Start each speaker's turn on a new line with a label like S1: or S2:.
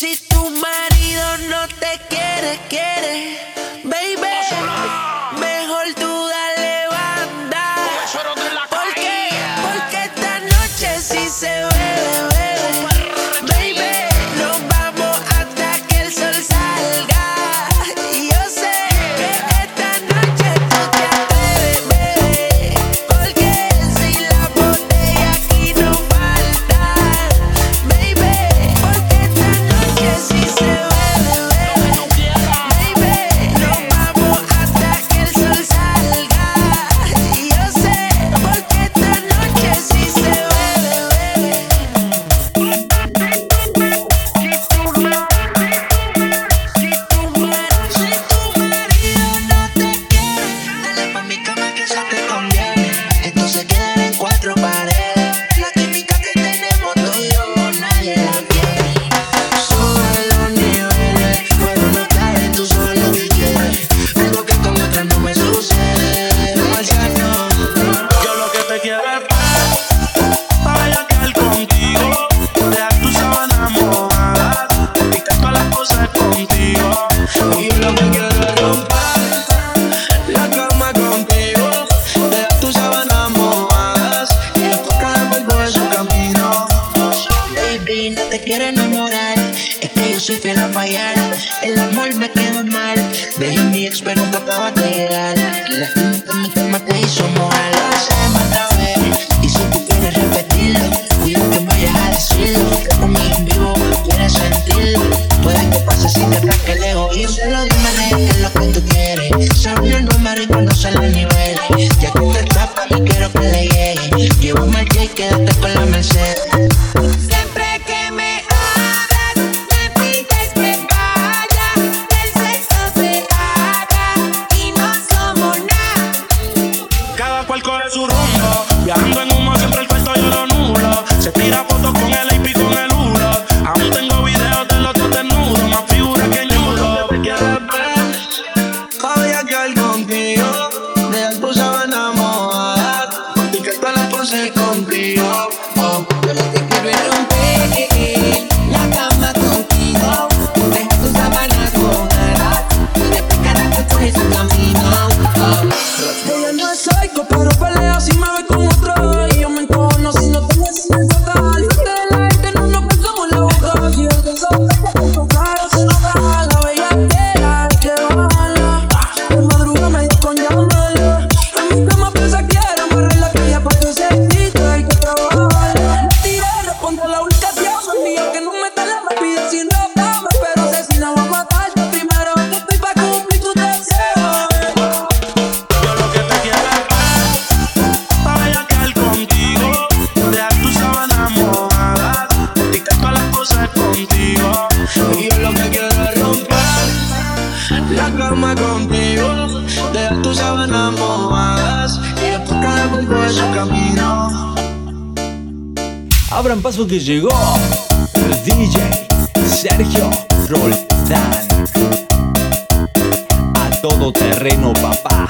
S1: Si tu marido no te quiere, quiere, baby, mejor tú dale banda. Porque, porque esta noche sí se
S2: ve. together. quiero
S1: enamorar. Es que yo soy fiel a fallar. El amor me quedó mal. Dejé mi ex, pero no acabas de llegar. La
S3: gente me
S2: forma te hizo. quedarse contigo. estar contigo.
S3: Y yo lo que quiero es romper la cama contigo. Dejar tus sábanas mojadas y después cada cuerpo de su camino.
S4: Abran paso que llegó el DJ Sergio Roldán. A todo terreno, papá.